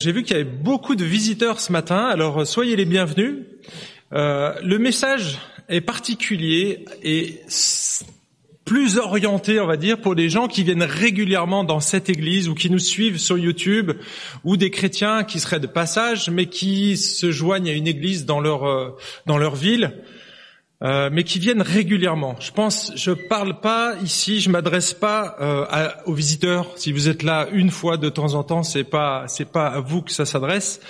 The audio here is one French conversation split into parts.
J'ai vu qu'il y avait beaucoup de visiteurs ce matin, alors soyez les bienvenus. Euh, le message est particulier et plus orienté, on va dire, pour les gens qui viennent régulièrement dans cette église ou qui nous suivent sur YouTube ou des chrétiens qui seraient de passage mais qui se joignent à une église dans leur euh, dans leur ville. Euh, mais qui viennent régulièrement. Je pense, je parle pas ici, je m'adresse pas euh, aux visiteurs. Si vous êtes là une fois de temps en temps, c'est pas c'est pas à vous que ça s'adresse.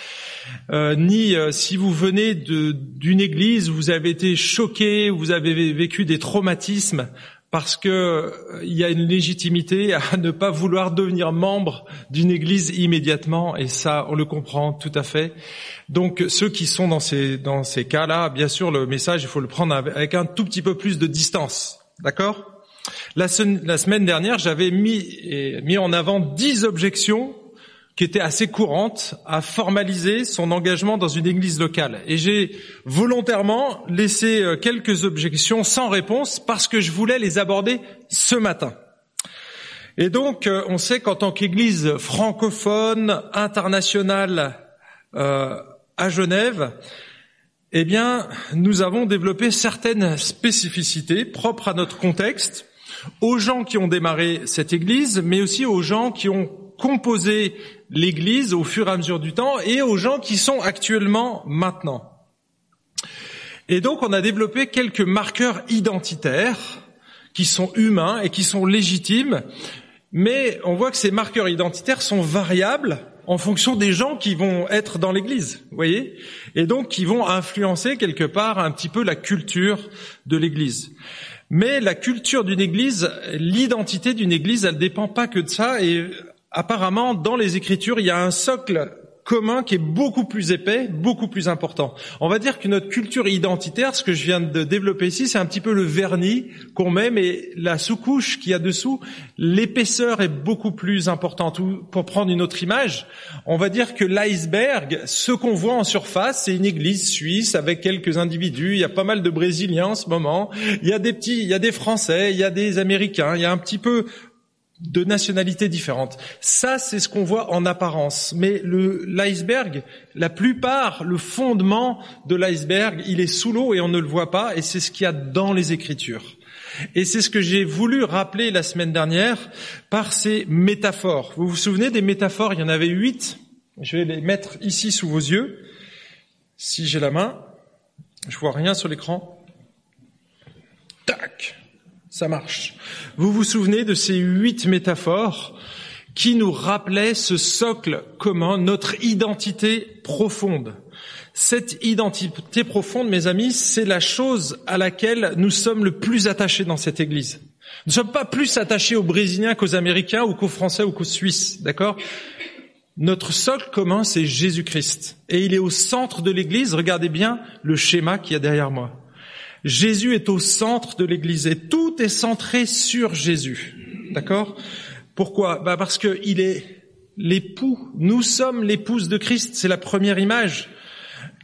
Euh, ni si vous venez d'une église, vous avez été choqué, vous avez vécu des traumatismes parce que il y a une légitimité à ne pas vouloir devenir membre d'une église immédiatement, et ça, on le comprend tout à fait. Donc ceux qui sont dans ces, dans ces cas-là, bien sûr, le message, il faut le prendre avec un tout petit peu plus de distance. D'accord? La, la, semaine dernière, j'avais mis, mis en avant dix objections qui étaient assez courantes à formaliser son engagement dans une église locale. Et j'ai volontairement laissé euh, quelques objections sans réponse parce que je voulais les aborder ce matin. Et donc, euh, on sait qu'en tant qu'église francophone, internationale, euh, à Genève, eh bien, nous avons développé certaines spécificités propres à notre contexte, aux gens qui ont démarré cette Église, mais aussi aux gens qui ont composé l'Église au fur et à mesure du temps, et aux gens qui sont actuellement maintenant. Et donc, on a développé quelques marqueurs identitaires qui sont humains et qui sont légitimes, mais on voit que ces marqueurs identitaires sont variables en fonction des gens qui vont être dans l'Église, vous voyez, et donc qui vont influencer quelque part un petit peu la culture de l'Église. Mais la culture d'une Église, l'identité d'une Église, elle dépend pas que de ça. Et apparemment, dans les Écritures, il y a un socle commun qui est beaucoup plus épais, beaucoup plus important. On va dire que notre culture identitaire, ce que je viens de développer ici, c'est un petit peu le vernis qu'on met, mais la sous-couche qu'il y a dessous, l'épaisseur est beaucoup plus importante. Pour prendre une autre image, on va dire que l'iceberg, ce qu'on voit en surface, c'est une église suisse avec quelques individus. Il y a pas mal de Brésiliens en ce moment. Il y a des petits, il y a des Français, il y a des Américains. Il y a un petit peu de nationalités différentes. Ça, c'est ce qu'on voit en apparence. Mais l'iceberg, la plupart, le fondement de l'iceberg, il est sous l'eau et on ne le voit pas, et c'est ce qu'il y a dans les Écritures. Et c'est ce que j'ai voulu rappeler la semaine dernière par ces métaphores. Vous vous souvenez des métaphores? Il y en avait huit. Je vais les mettre ici sous vos yeux. Si j'ai la main, je vois rien sur l'écran. Tac ça marche. Vous vous souvenez de ces huit métaphores qui nous rappelaient ce socle commun, notre identité profonde? Cette identité profonde, mes amis, c'est la chose à laquelle nous sommes le plus attachés dans cette Église. Nous ne sommes pas plus attachés aux Brésiliens qu'aux Américains ou qu'aux Français ou qu'aux Suisses, d'accord? Notre socle commun, c'est Jésus-Christ. Et il est au centre de l'Église. Regardez bien le schéma qu'il y a derrière moi. Jésus est au centre de l'Église et tout est centré sur Jésus. D'accord? Pourquoi? Bah Parce qu'il est l'époux. Nous sommes l'épouse de Christ. C'est la première image.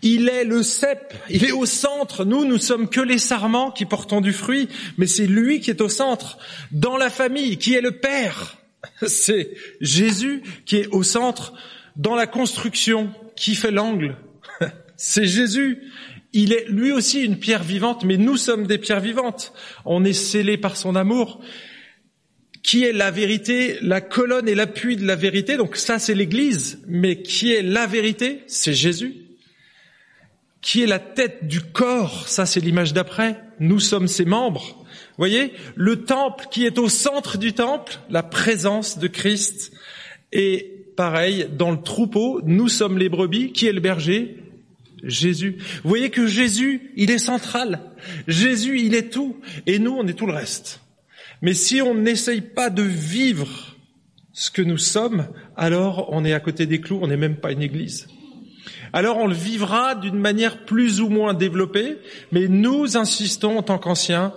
Il est le cep, il est au centre. Nous, nous sommes que les sarments qui portons du fruit, mais c'est lui qui est au centre. Dans la famille, qui est le Père, c'est Jésus qui est au centre. Dans la construction, qui fait l'angle, c'est Jésus. Il est lui aussi une pierre vivante, mais nous sommes des pierres vivantes. On est scellés par son amour. Qui est la vérité, la colonne et l'appui de la vérité Donc ça, c'est l'Église. Mais qui est la vérité? C'est Jésus. Qui est la tête du corps? Ça, c'est l'image d'après. Nous sommes ses membres. Voyez, le temple qui est au centre du temple, la présence de Christ. Et pareil, dans le troupeau, nous sommes les brebis. Qui est le berger? Jésus. Vous voyez que Jésus, il est central. Jésus, il est tout. Et nous, on est tout le reste. Mais si on n'essaye pas de vivre ce que nous sommes, alors on est à côté des clous, on n'est même pas une église. Alors on le vivra d'une manière plus ou moins développée, mais nous insistons en tant qu'anciens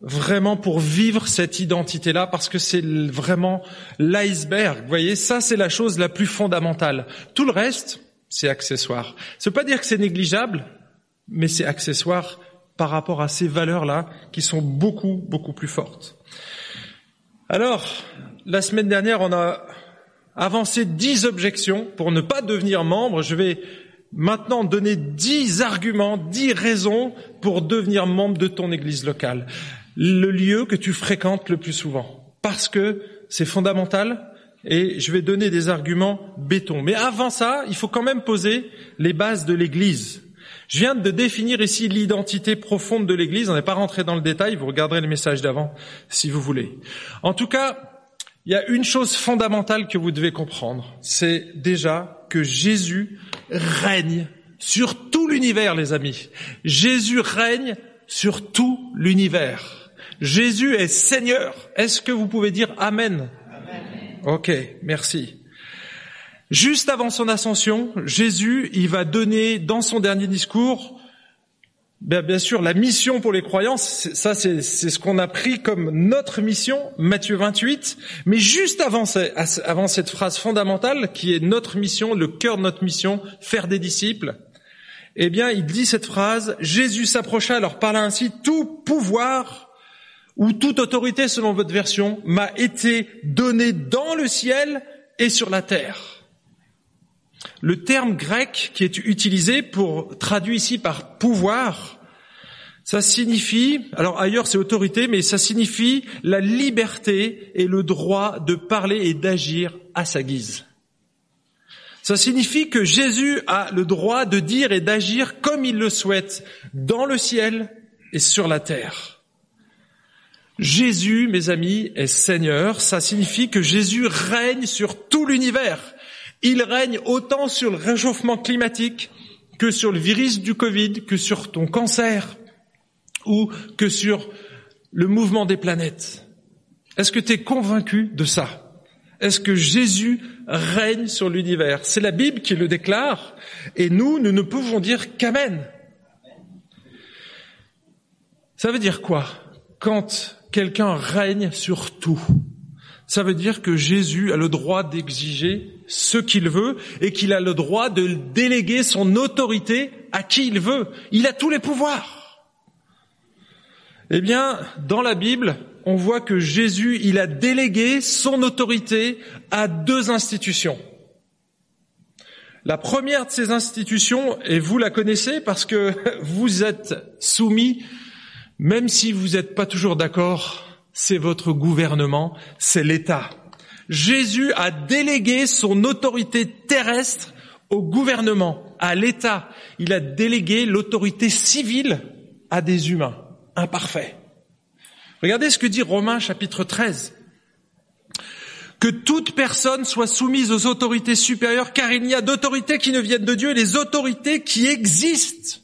vraiment pour vivre cette identité-là parce que c'est vraiment l'iceberg. Vous voyez, ça c'est la chose la plus fondamentale. Tout le reste, c'est accessoire. Ça veut pas dire que c'est négligeable, mais c'est accessoire par rapport à ces valeurs-là qui sont beaucoup, beaucoup plus fortes. Alors, la semaine dernière, on a avancé dix objections pour ne pas devenir membre. Je vais maintenant donner dix arguments, dix raisons pour devenir membre de ton église locale, le lieu que tu fréquentes le plus souvent, parce que c'est fondamental. Et je vais donner des arguments béton. Mais avant ça, il faut quand même poser les bases de l'église. Je viens de définir ici l'identité profonde de l'Église. On n'est pas rentré dans le détail. Vous regarderez le message d'avant si vous voulez. En tout cas, il y a une chose fondamentale que vous devez comprendre. C'est déjà que Jésus règne sur tout l'univers, les amis. Jésus règne sur tout l'univers. Jésus est Seigneur. Est-ce que vous pouvez dire Amen, Amen. Ok, merci. Juste avant son ascension, Jésus, il va donner dans son dernier discours Bien, bien sûr, la mission pour les croyants, ça c'est ce qu'on a pris comme notre mission, Matthieu 28. Mais juste avant cette phrase fondamentale, qui est notre mission, le cœur de notre mission, faire des disciples, eh bien, il dit cette phrase, Jésus s'approcha, alors parla ainsi, tout pouvoir ou toute autorité, selon votre version, m'a été donné dans le ciel et sur la terre. Le terme grec qui est utilisé pour traduire ici par pouvoir, ça signifie, alors ailleurs c'est autorité, mais ça signifie la liberté et le droit de parler et d'agir à sa guise. Ça signifie que Jésus a le droit de dire et d'agir comme il le souhaite, dans le ciel et sur la terre. Jésus, mes amis, est Seigneur. Ça signifie que Jésus règne sur tout l'univers. Il règne autant sur le réchauffement climatique que sur le virus du Covid, que sur ton cancer ou que sur le mouvement des planètes. Est-ce que tu es convaincu de ça? Est-ce que Jésus règne sur l'univers? C'est la Bible qui le déclare et nous, nous ne pouvons dire qu'Amen. Ça veut dire quoi? Quand quelqu'un règne sur tout, ça veut dire que Jésus a le droit d'exiger ce qu'il veut et qu'il a le droit de déléguer son autorité à qui il veut. Il a tous les pouvoirs. Eh bien, dans la Bible, on voit que Jésus, il a délégué son autorité à deux institutions. La première de ces institutions, et vous la connaissez parce que vous êtes soumis, même si vous n'êtes pas toujours d'accord, c'est votre gouvernement, c'est l'État. Jésus a délégué son autorité terrestre au gouvernement, à l'État. Il a délégué l'autorité civile à des humains imparfaits. Regardez ce que dit Romains chapitre 13. Que toute personne soit soumise aux autorités supérieures, car il n'y a d'autorités qui ne viennent de Dieu, les autorités qui existent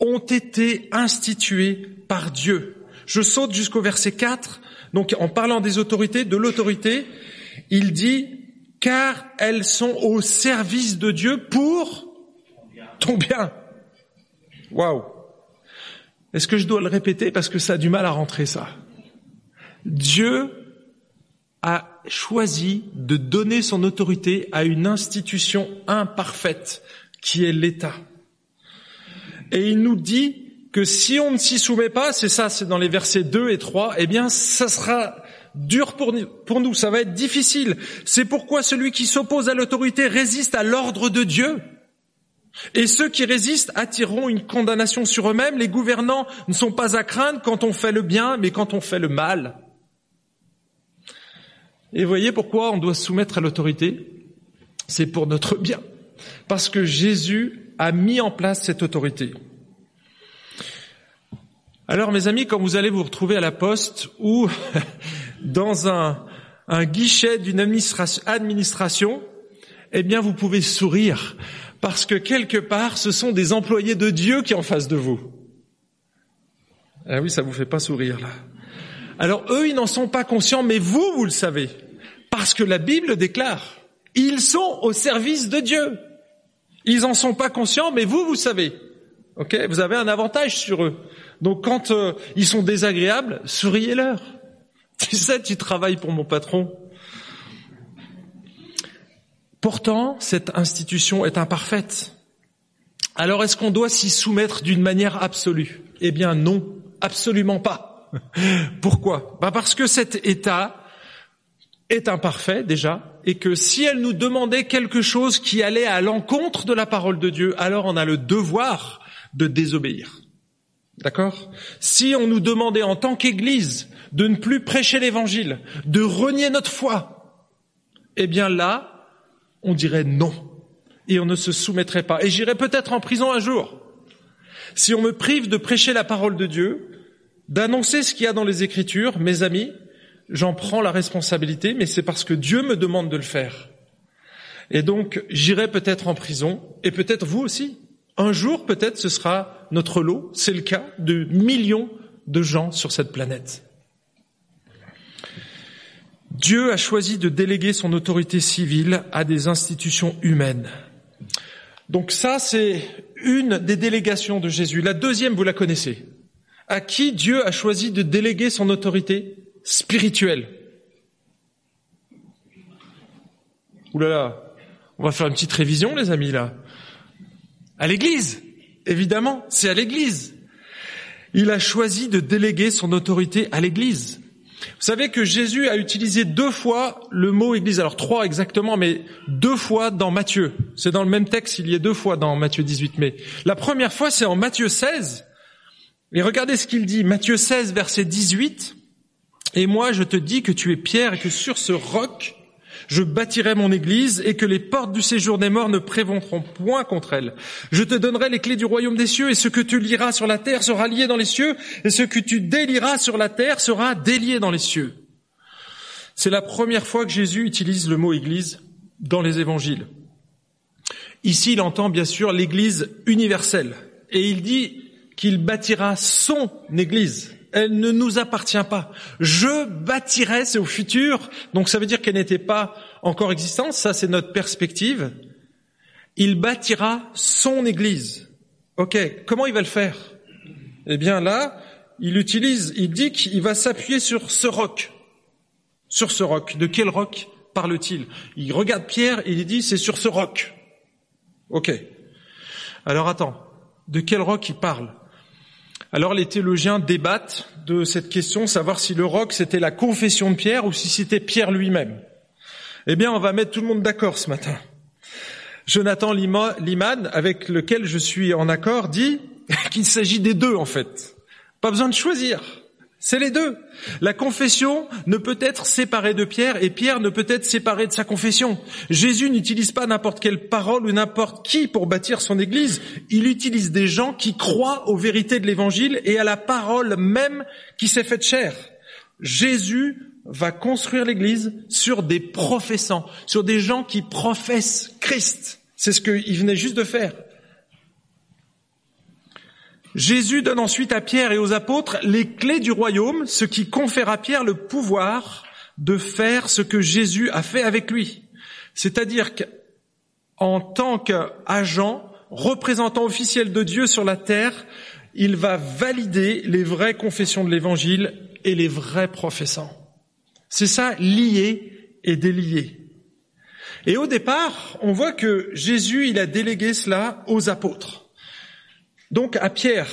ont été instituées par Dieu. Je saute jusqu'au verset 4. Donc en parlant des autorités, de l'autorité, il dit, car elles sont au service de Dieu pour ton bien. Waouh. Est-ce que je dois le répéter parce que ça a du mal à rentrer ça? Dieu a choisi de donner son autorité à une institution imparfaite qui est l'État. Et il nous dit que si on ne s'y soumet pas, c'est ça, c'est dans les versets 2 et 3, eh bien, ça sera dur pour, nous, ça va être difficile. C'est pourquoi celui qui s'oppose à l'autorité résiste à l'ordre de Dieu. Et ceux qui résistent attireront une condamnation sur eux-mêmes. Les gouvernants ne sont pas à craindre quand on fait le bien, mais quand on fait le mal. Et voyez pourquoi on doit se soumettre à l'autorité? C'est pour notre bien. Parce que Jésus a mis en place cette autorité. Alors mes amis, quand vous allez vous retrouver à la poste ou dans un, guichet d'une administration, eh bien vous pouvez sourire parce que quelque part ce sont des employés de Dieu qui en face de vous. Ah oui, ça vous fait pas sourire là. Alors eux, ils n'en sont pas conscients, mais vous, vous le savez, parce que la Bible déclare, ils sont au service de Dieu. Ils en sont pas conscients, mais vous, vous savez. Ok, vous avez un avantage sur eux. Donc quand euh, ils sont désagréables, souriez-leur. Tu sais, tu travailles pour mon patron. Pourtant, cette institution est imparfaite. Alors est-ce qu'on doit s'y soumettre d'une manière absolue? Eh bien non, absolument pas. Pourquoi? Ben Parce que cet État est imparfait déjà, et que si elle nous demandait quelque chose qui allait à l'encontre de la parole de Dieu, alors on a le devoir de désobéir. D'accord? Si on nous demandait en tant qu'Église de ne plus prêcher l'Évangile, de renier notre foi, eh bien là, on dirait non. Et on ne se soumettrait pas. Et j'irai peut-être en prison un jour. Si on me prive de prêcher la parole de Dieu, d'annoncer ce qu'il y a dans les Écritures, mes amis, j'en prends la responsabilité, mais c'est parce que Dieu me demande de le faire. Et donc, j'irai peut-être en prison, et peut-être vous aussi. Un jour, peut-être, ce sera notre lot. C'est le cas de millions de gens sur cette planète. Dieu a choisi de déléguer son autorité civile à des institutions humaines. Donc ça, c'est une des délégations de Jésus. La deuxième, vous la connaissez. À qui Dieu a choisi de déléguer son autorité spirituelle Ouh là là, on va faire une petite révision, les amis, là. À l'Église, évidemment, c'est à l'Église. Il a choisi de déléguer son autorité à l'Église. Vous savez que Jésus a utilisé deux fois le mot Église, alors trois exactement, mais deux fois dans Matthieu. C'est dans le même texte, il y est deux fois dans Matthieu 18. Mais la première fois, c'est en Matthieu 16. Et regardez ce qu'il dit, Matthieu 16, verset 18. Et moi, je te dis que tu es Pierre et que sur ce roc, je bâtirai mon église et que les portes du séjour des morts ne préventeront point contre elle. Je te donnerai les clés du royaume des cieux et ce que tu liras sur la terre sera lié dans les cieux et ce que tu délieras sur la terre sera délié dans les cieux. C'est la première fois que Jésus utilise le mot église dans les évangiles. Ici, il entend bien sûr l'église universelle et il dit qu'il bâtira son église elle ne nous appartient pas. Je bâtirai, c'est au futur, donc ça veut dire qu'elle n'était pas encore existante, ça c'est notre perspective. Il bâtira son Église. Ok, comment il va le faire? Eh bien là, il utilise, il dit qu'il va s'appuyer sur ce roc. Sur ce roc. De quel roc parle-t-il? Il regarde Pierre et il dit c'est sur ce roc. Ok. Alors attends, de quel roc il parle? Alors les théologiens débattent de cette question, savoir si le roc c'était la confession de Pierre ou si c'était Pierre lui-même. Eh bien, on va mettre tout le monde d'accord ce matin. Jonathan Liman, avec lequel je suis en accord, dit qu'il s'agit des deux en fait. Pas besoin de choisir. C'est les deux. La confession ne peut être séparée de Pierre et Pierre ne peut être séparé de sa confession. Jésus n'utilise pas n'importe quelle parole ou n'importe qui pour bâtir son Église. Il utilise des gens qui croient aux vérités de l'Évangile et à la parole même qui s'est faite chair. Jésus va construire l'Église sur des professants, sur des gens qui professent Christ. C'est ce qu'il venait juste de faire. Jésus donne ensuite à Pierre et aux apôtres les clés du royaume, ce qui confère à Pierre le pouvoir de faire ce que Jésus a fait avec lui. C'est-à-dire qu'en tant qu'agent, représentant officiel de Dieu sur la terre, il va valider les vraies confessions de l'évangile et les vrais professants. C'est ça, lié et délié. Et au départ, on voit que Jésus, il a délégué cela aux apôtres. Donc à Pierre,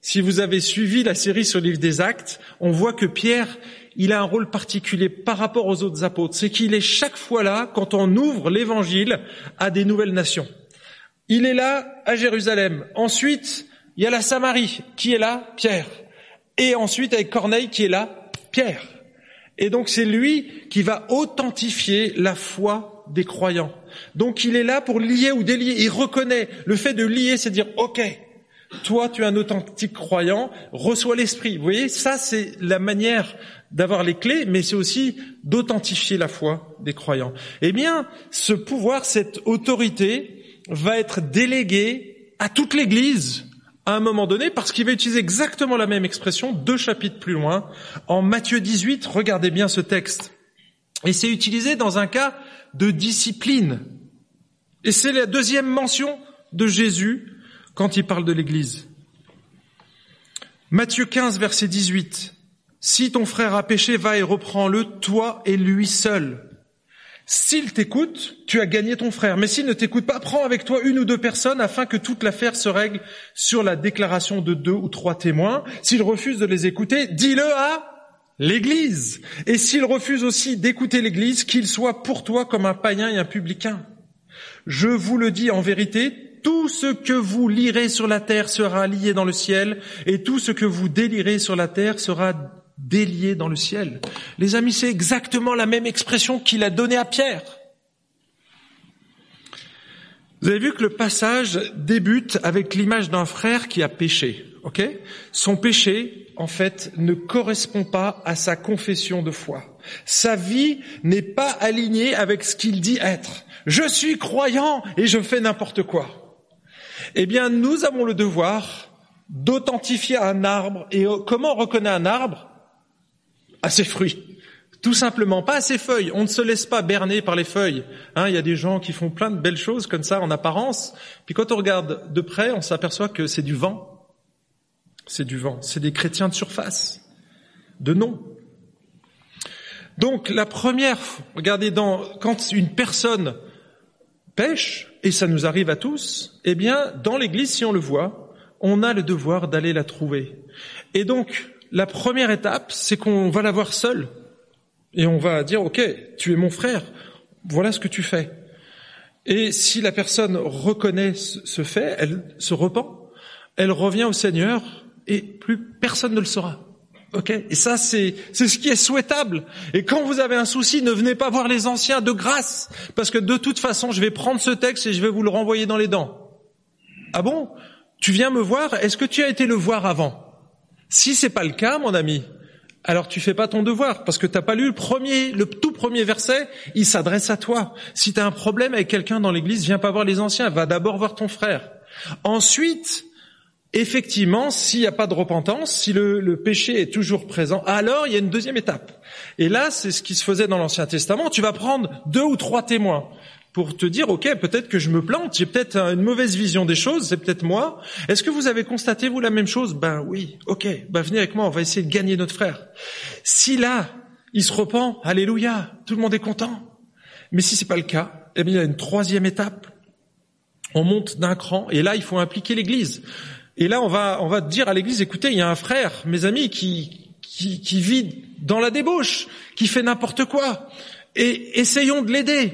si vous avez suivi la série sur le livre des actes, on voit que Pierre, il a un rôle particulier par rapport aux autres apôtres. C'est qu'il est chaque fois là quand on ouvre l'évangile à des nouvelles nations. Il est là à Jérusalem. Ensuite, il y a la Samarie qui est là, Pierre. Et ensuite avec Corneille qui est là, Pierre. Et donc c'est lui qui va authentifier la foi des croyants. Donc il est là pour lier ou délier. Il reconnaît le fait de lier, c'est dire, OK, toi, tu es un authentique croyant, reçois l'esprit. Vous voyez, ça, c'est la manière d'avoir les clés, mais c'est aussi d'authentifier la foi des croyants. Eh bien, ce pouvoir, cette autorité va être déléguée à toute l'Église à un moment donné, parce qu'il va utiliser exactement la même expression deux chapitres plus loin, en Matthieu 18, regardez bien ce texte. Et c'est utilisé dans un cas de discipline. Et c'est la deuxième mention de Jésus quand il parle de l'Église. Matthieu 15, verset 18. Si ton frère a péché, va et reprends-le, toi et lui seul. S'il t'écoute, tu as gagné ton frère. Mais s'il ne t'écoute pas, prends avec toi une ou deux personnes afin que toute l'affaire se règle sur la déclaration de deux ou trois témoins. S'il refuse de les écouter, dis-le à l'Église. Et s'il refuse aussi d'écouter l'Église, qu'il soit pour toi comme un païen et un publicain. Je vous le dis en vérité, tout ce que vous lirez sur la terre sera lié dans le ciel, et tout ce que vous délirez sur la terre sera délié dans le ciel. Les amis, c'est exactement la même expression qu'il a donnée à Pierre. Vous avez vu que le passage débute avec l'image d'un frère qui a péché. Son péché, en fait, ne correspond pas à sa confession de foi. Sa vie n'est pas alignée avec ce qu'il dit être. Je suis croyant et je fais n'importe quoi. Eh bien, nous avons le devoir d'authentifier un arbre. Et comment on reconnaît un arbre? À ses fruits. Tout simplement, pas à ses feuilles. On ne se laisse pas berner par les feuilles. Hein, il y a des gens qui font plein de belles choses comme ça en apparence. Puis quand on regarde de près, on s'aperçoit que c'est du vent. C'est du vent. C'est des chrétiens de surface, de nom. Donc la première, regardez, dans, quand une personne pêche, et ça nous arrive à tous, eh bien, dans l'Église, si on le voit, on a le devoir d'aller la trouver. Et donc, la première étape, c'est qu'on va la voir seule. Et on va dire, OK, tu es mon frère, voilà ce que tu fais. Et si la personne reconnaît ce fait, elle se repent, elle revient au Seigneur et plus personne ne le saura. Ok Et ça, c'est c'est ce qui est souhaitable. Et quand vous avez un souci, ne venez pas voir les anciens de grâce, parce que de toute façon, je vais prendre ce texte et je vais vous le renvoyer dans les dents. Ah bon? Tu viens me voir Est-ce que tu as été le voir avant? Si c'est pas le cas, mon ami, alors tu fais pas ton devoir parce que t'as pas lu le premier, le tout premier verset. Il s'adresse à toi. Si tu as un problème avec quelqu'un dans l'église, viens pas voir les anciens. Va d'abord voir ton frère. Ensuite, effectivement, s'il n'y a pas de repentance, si le, péché est toujours présent, alors il y a une deuxième étape. Et là, c'est ce qui se faisait dans l'Ancien Testament. Tu vas prendre deux ou trois témoins pour te dire, OK, peut-être que je me plante, j'ai peut-être une mauvaise vision des choses, c'est peut-être moi. Est-ce que vous avez constaté, vous, la même chose? Ben oui, OK, ben venez avec moi, on va essayer de gagner notre frère. Si là, il se repent, alléluia, tout le monde est content. Mais si c'est pas le cas, eh bien, il y a une troisième étape. On monte d'un cran, et là, il faut impliquer l'Église. Et là, on va, on va dire à l'église, écoutez, il y a un frère, mes amis, qui, qui, vit dans la débauche, qui fait n'importe quoi. Et essayons de l'aider.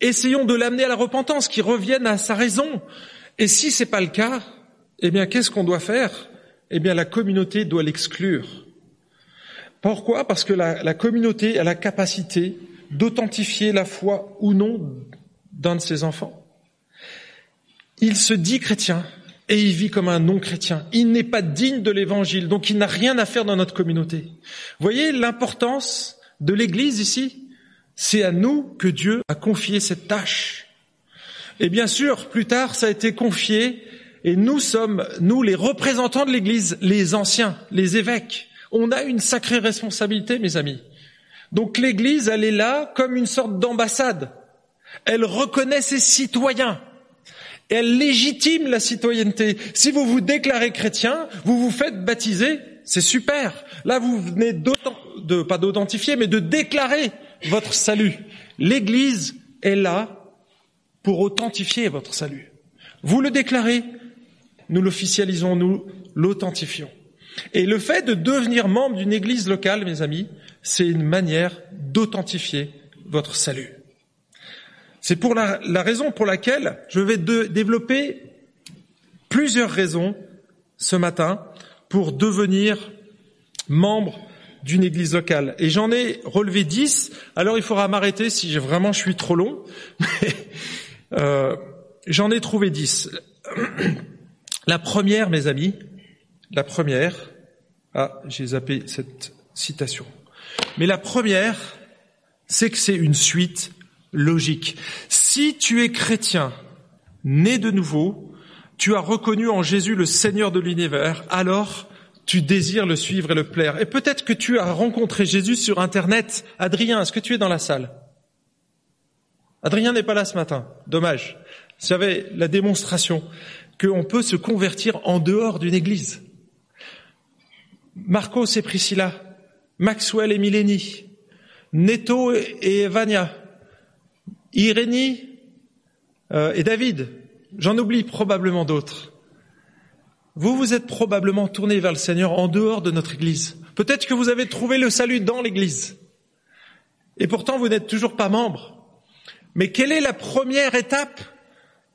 Essayons de l'amener à la repentance, qu'il revienne à sa raison. Et si c'est pas le cas, eh bien, qu'est-ce qu'on doit faire? Eh bien, la communauté doit l'exclure. Pourquoi? Parce que la communauté a la capacité d'authentifier la foi ou non d'un de ses enfants. Il se dit chrétien, et il vit comme un non-chrétien. Il n'est pas digne de l'évangile, donc il n'a rien à faire dans notre communauté. Voyez l'importance de l'Église ici C'est à nous que Dieu a confié cette tâche. Et bien sûr, plus tard, ça a été confié, et nous sommes, nous, les représentants de l'Église, les anciens, les évêques. On a une sacrée responsabilité, mes amis. Donc l'Église, elle est là comme une sorte d'ambassade. Elle reconnaît ses citoyens elle légitime la citoyenneté. Si vous vous déclarez chrétien, vous vous faites baptiser, c'est super. Là, vous venez de, pas d'authentifier, mais de déclarer votre salut. L'Église est là pour authentifier votre salut. Vous le déclarez, nous l'officialisons, nous l'authentifions. Et le fait de devenir membre d'une Église locale, mes amis, c'est une manière d'authentifier votre salut. C'est pour la, raison pour laquelle je vais développer plusieurs raisons ce matin pour devenir membre d'une église locale. Et j'en ai relevé dix. Alors il faudra m'arrêter si vraiment je suis trop long. euh, j'en ai trouvé dix. La première, mes amis, la première. Ah, j'ai zappé cette citation. Mais la première, c'est que c'est une suite logique. Si tu es chrétien, né de nouveau, tu as reconnu en Jésus le Seigneur de l'univers, alors tu désires le suivre et le plaire. Et peut-être que tu as rencontré Jésus sur Internet. Adrien, est-ce que tu es dans la salle? Adrien n'est pas là ce matin. Dommage. Vous savez, la démonstration qu'on peut se convertir en dehors d'une église. Marcos et Priscilla, Maxwell et Mileni, Neto et Evania, Irénie euh, et David. J'en oublie probablement d'autres. Vous vous êtes probablement tourné vers le Seigneur en dehors de notre Église. Peut-être que vous avez trouvé le salut dans l'Église. Et pourtant, vous n'êtes toujours pas membre. Mais quelle est la première étape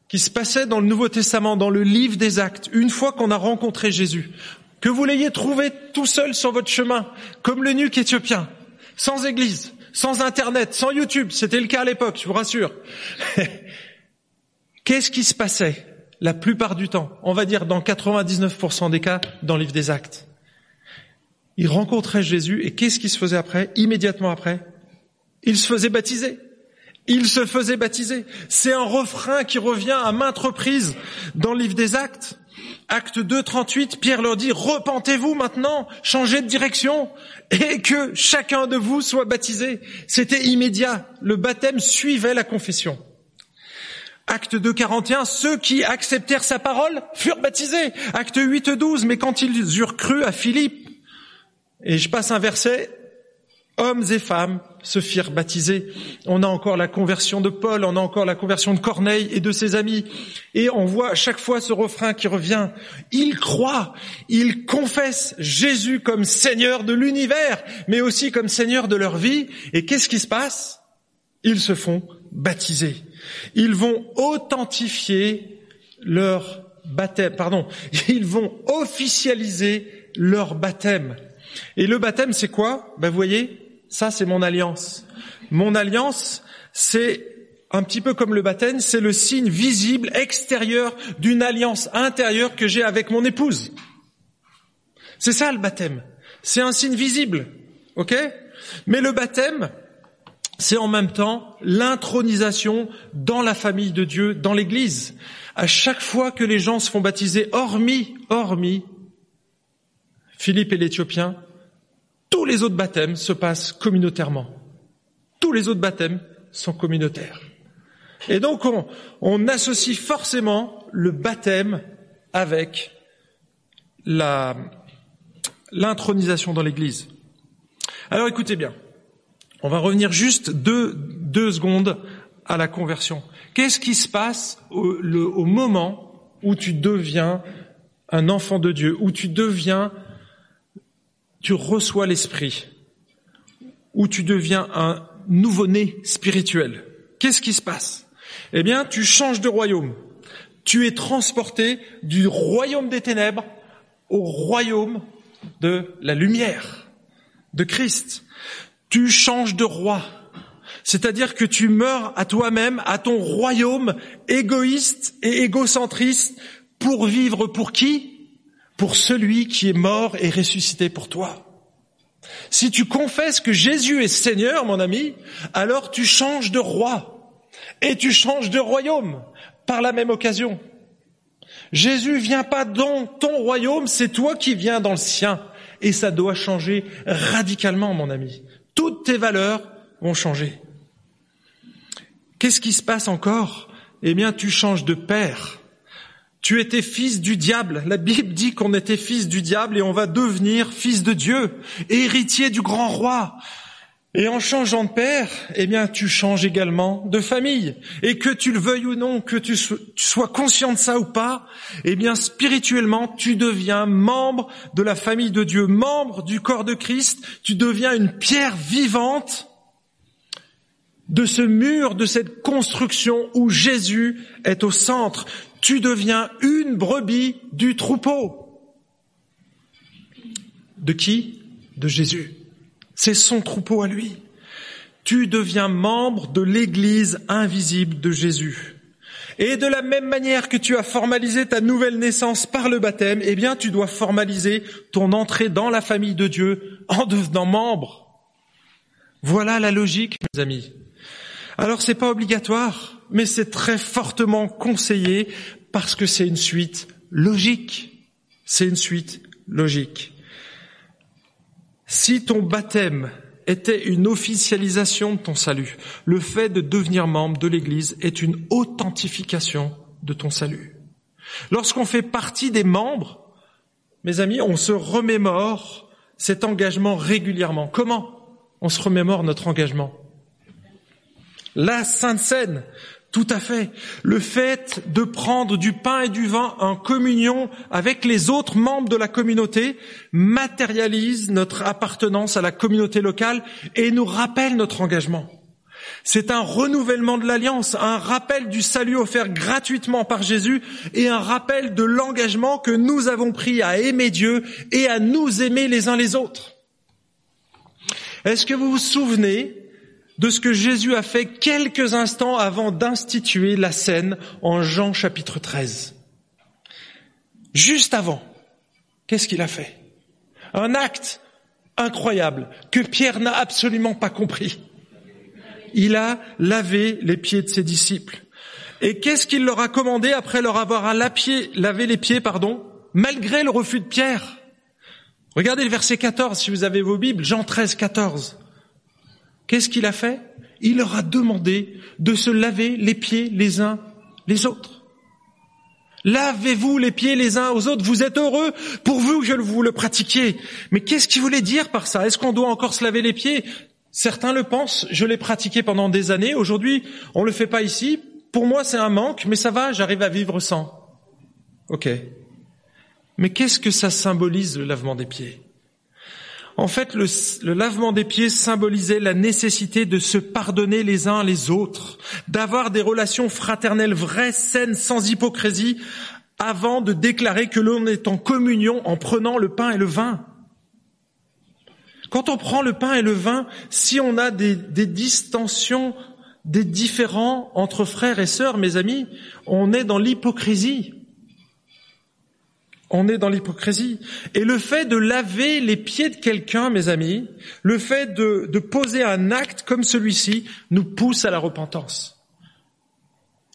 qui se passait dans le Nouveau Testament, dans le livre des actes, une fois qu'on a rencontré Jésus? Que vous l'ayez trouvé tout seul sur votre chemin, comme le nuque éthiopien, sans église, sans internet, sans YouTube, c'était le cas à l'époque, je vous rassure. Qu'est-ce qui se passait la plupart du temps On va dire dans 99% des cas dans le livre des actes? Il rencontrait Jésus et qu'est-ce qui se faisait après? Immédiatement après, il se faisait baptiser. Il se faisait baptiser. C'est un refrain qui revient à maintes reprises dans le livre des actes. Acte 2, 38, Pierre leur dit, repentez-vous maintenant, changez de direction, et que chacun de vous soit baptisé. C'était immédiat. Le baptême suivait la confession. Acte 2, 41, ceux qui acceptèrent sa parole furent baptisés. Acte 8, 12, mais quand ils eurent cru à Philippe, et je passe un verset, hommes et femmes se firent baptiser. On a encore la conversion de Paul, on a encore la conversion de Corneille et de ses amis. Et on voit à chaque fois ce refrain qui revient. Ils croient, ils confessent Jésus comme Seigneur de l'univers, mais aussi comme Seigneur de leur vie. Et qu'est-ce qui se passe? Ils se font baptiser. Ils vont authentifier leur baptême, pardon, ils vont officialiser leur baptême. Et le baptême, c'est quoi? Ben vous voyez, ça, c'est mon alliance. Mon alliance, c'est un petit peu comme le baptême, c'est le signe visible extérieur d'une alliance intérieure que j'ai avec mon épouse. C'est ça le baptême. C'est un signe visible. OK? Mais le baptême, c'est en même temps l'intronisation dans la famille de Dieu, dans l'église. À chaque fois que les gens se font baptiser, hormis, hormis Philippe et l'Éthiopien, tous les autres baptêmes se passent communautairement. Tous les autres baptêmes sont communautaires. Et donc on, on associe forcément le baptême avec l'intronisation dans l'Église. Alors écoutez bien, on va revenir juste deux, deux secondes à la conversion. Qu'est-ce qui se passe au, au moment où tu deviens un enfant de Dieu, où tu deviens tu reçois l'esprit, où tu deviens un nouveau-né spirituel. Qu'est-ce qui se passe? Eh bien, tu changes de royaume. Tu es transporté du royaume des ténèbres au royaume de la lumière, de Christ. Tu changes de roi. C'est-à-dire que tu meurs à toi-même, à ton royaume égoïste et égocentriste pour vivre pour qui? Pour celui qui est mort et ressuscité pour toi. Si tu confesses que Jésus est Seigneur, mon ami, alors tu changes de roi et tu changes de royaume par la même occasion. Jésus vient pas dans ton royaume, c'est toi qui viens dans le sien. Et ça doit changer radicalement, mon ami. Toutes tes valeurs vont changer. Qu'est-ce qui se passe encore? Eh bien, tu changes de père. Tu étais fils du diable. La Bible dit qu'on était fils du diable et on va devenir fils de Dieu, héritier du grand roi. Et en changeant de père, eh bien, tu changes également de famille. Et que tu le veuilles ou non, que tu sois conscient de ça ou pas, eh bien, spirituellement, tu deviens membre de la famille de Dieu, membre du corps de Christ. Tu deviens une pierre vivante de ce mur, de cette construction où Jésus est au centre tu deviens une brebis du troupeau. De qui? De Jésus. C'est son troupeau à lui. Tu deviens membre de l'Église invisible de Jésus. Et de la même manière que tu as formalisé ta nouvelle naissance par le baptême, eh bien, tu dois formaliser ton entrée dans la famille de Dieu en devenant membre. Voilà la logique, mes amis. Alors c'est pas obligatoire, mais c'est très fortement conseillé parce que c'est une suite logique. C'est une suite logique. Si ton baptême était une officialisation de ton salut, le fait de devenir membre de l'Église est une authentification de ton salut. Lorsqu'on fait partie des membres, mes amis, on se remémore cet engagement régulièrement. Comment on se remémore notre engagement? La Sainte Seine, Tout à fait. Le fait de prendre du pain et du vin en communion avec les autres membres de la communauté matérialise notre appartenance à la communauté locale et nous rappelle notre engagement. C'est un renouvellement de l'alliance, un rappel du salut offert gratuitement par Jésus et un rappel de l'engagement que nous avons pris à aimer Dieu et à nous aimer les uns les autres. Est-ce que vous vous souvenez de ce que Jésus a fait quelques instants avant d'instituer la scène en Jean chapitre 13. Juste avant, qu'est-ce qu'il a fait? Un acte incroyable que Pierre n'a absolument pas compris. Il a lavé les pieds de ses disciples. Et qu'est-ce qu'il leur a commandé après leur avoir lavé les pieds, pardon, malgré le refus de Pierre Regardez le verset 14 si vous avez vos Bibles, Jean 13, 14. Qu'est-ce qu'il a fait? Il leur a demandé de se laver les pieds les uns les autres. Lavez-vous les pieds les uns aux autres. Vous êtes heureux pour vous que vous le pratiquiez. Mais qu'est-ce qu'il voulait dire par ça? Est-ce qu'on doit encore se laver les pieds? Certains le pensent. Je l'ai pratiqué pendant des années. Aujourd'hui, on le fait pas ici. Pour moi, c'est un manque, mais ça va. J'arrive à vivre sans. Ok. Mais qu'est-ce que ça symbolise le lavement des pieds? En fait, le, lavement des pieds symbolisait la nécessité de se pardonner les uns les autres, d'avoir des relations fraternelles vraies, saines, sans hypocrisie, avant de déclarer que l'on est en communion en prenant le pain et le vin. Quand on prend le pain et le vin, si on a des, des distensions, des différends entre frères et sœurs, mes amis, on est dans l'hypocrisie. On est dans l'hypocrisie. Et le fait de laver les pieds de quelqu'un, mes amis, le fait de, poser un acte comme celui-ci, nous pousse à la repentance.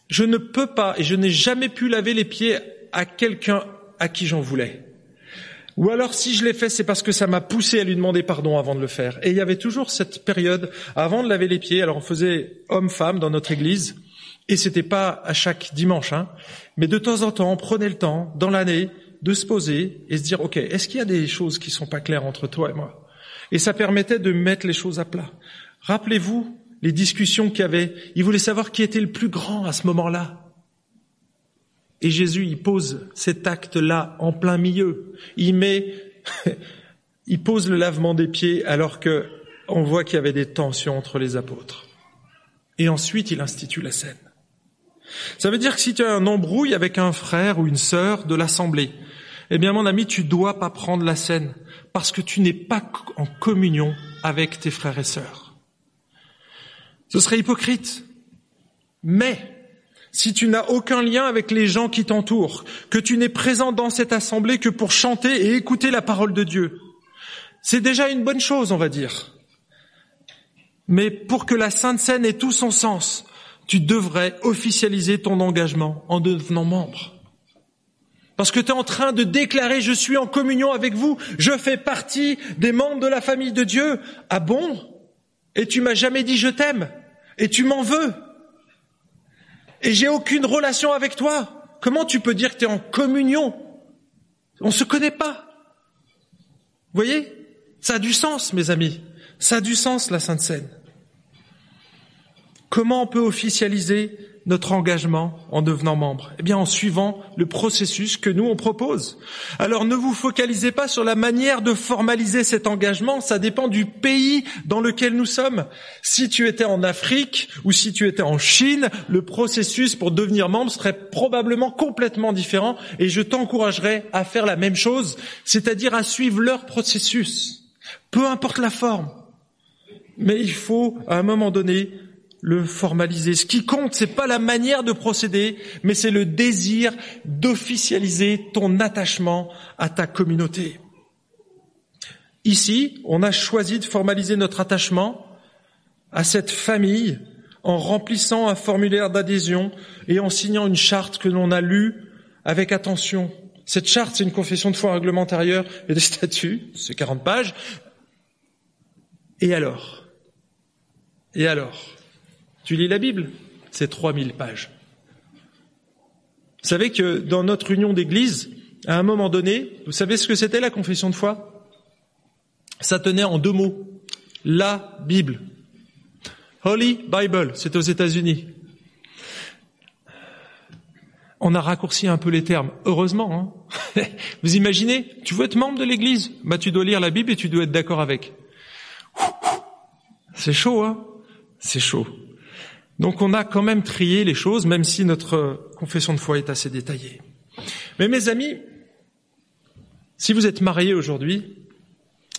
Je ne peux pas et je n'ai jamais pu laver les pieds à quelqu'un à qui j'en voulais. Ou alors si je l'ai fait, c'est parce que ça m'a poussé à lui demander pardon avant de le faire. Et il y avait toujours cette période avant de laver les pieds. Alors on faisait homme-femme dans notre église, et c'était pas à chaque dimanche, hein, mais de temps en temps, on prenait le temps dans l'année de se poser et se dire, OK, est-ce qu'il y a des choses qui sont pas claires entre toi et moi? Et ça permettait de mettre les choses à plat. Rappelez-vous les discussions qu'il y avait. Il voulait savoir qui était le plus grand à ce moment-là. Et Jésus, il pose cet acte-là en plein milieu. Il met, il pose le lavement des pieds alors que on voit qu'il y avait des tensions entre les apôtres. Et ensuite, il institue la scène. Ça veut dire que si tu as un embrouille avec un frère ou une sœur de l'assemblée, eh bien mon ami, tu dois pas prendre la scène parce que tu n'es pas en communion avec tes frères et sœurs. Ce serait hypocrite. Mais si tu n'as aucun lien avec les gens qui t'entourent, que tu n'es présent dans cette assemblée que pour chanter et écouter la parole de Dieu, c'est déjà une bonne chose, on va dire. Mais pour que la Sainte Seine ait tout son sens, tu devrais officialiser ton engagement en devenant membre. Parce que tu es en train de déclarer je suis en communion avec vous, je fais partie des membres de la famille de Dieu. Ah bon? Et tu m'as jamais dit je t'aime et tu m'en veux. Et j'ai aucune relation avec toi. Comment tu peux dire que tu es en communion? On ne se connaît pas. Vous voyez? Ça a du sens, mes amis. Ça a du sens, la Sainte Seine. Comment on peut officialiser notre engagement en devenant membre? Eh bien en suivant le processus que nous on propose. Alors ne vous focalisez pas sur la manière de formaliser cet engagement, ça dépend du pays dans lequel nous sommes. Si tu étais en Afrique ou si tu étais en Chine, le processus pour devenir membre serait probablement complètement différent et je t'encouragerais à faire la même chose, c'est-à-dire à suivre leur processus, peu importe la forme. Mais il faut, à un moment donné, le formaliser. Ce qui compte, c'est pas la manière de procéder, mais c'est le désir d'officialiser ton attachement à ta communauté. Ici, on a choisi de formaliser notre attachement à cette famille en remplissant un formulaire d'adhésion et en signant une charte que l'on a lue avec attention. Cette charte, c'est une confession de foi règlement intérieur et des statuts, c'est 40 pages. Et alors? Et alors? Tu lis la Bible, c'est 3000 pages. Vous savez que dans notre union d'église, à un moment donné, vous savez ce que c'était la confession de foi? Ça tenait en deux mots. La Bible. Holy Bible, c'est aux États-Unis. on a raccourci un peu les termes. Heureusement. Hein Vous imaginez? Tu veux être membre de l'Église? Bah tu dois lire la Bible et tu dois être d'accord avec. C'est chaud, hein C'est chaud. Donc on a quand même trié les choses, même si notre confession de foi est assez détaillée. Mais mes amis, si vous êtes mariés aujourd'hui,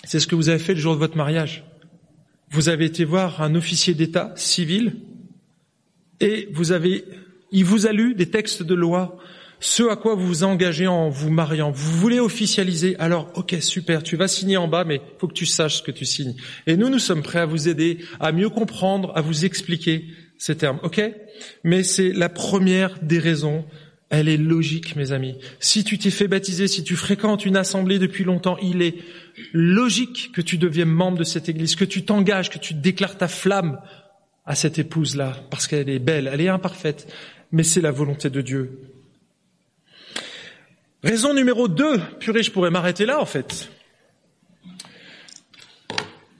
c'est ce que vous avez fait le jour de votre mariage. Vous avez été voir un officier d'État civil et vous avez, il vous a lu des textes de loi, ce à quoi vous vous engagez en vous mariant. Vous voulez officialiser. Alors, ok, super, tu vas signer en bas, mais faut que tu saches ce que tu signes. Et nous, nous sommes prêts à vous aider, à mieux comprendre, à vous expliquer ces termes. Ok? Mais c'est la première des raisons elle est logique, mes amis. Si tu t'es fait baptiser, si tu fréquentes une assemblée depuis longtemps, il est logique que tu deviennes membre de cette église, que tu t'engages, que tu déclares ta flamme à cette épouse-là, parce qu'elle est belle, elle est imparfaite, mais c'est la volonté de Dieu. Raison numéro deux, purée, je pourrais m'arrêter là en fait.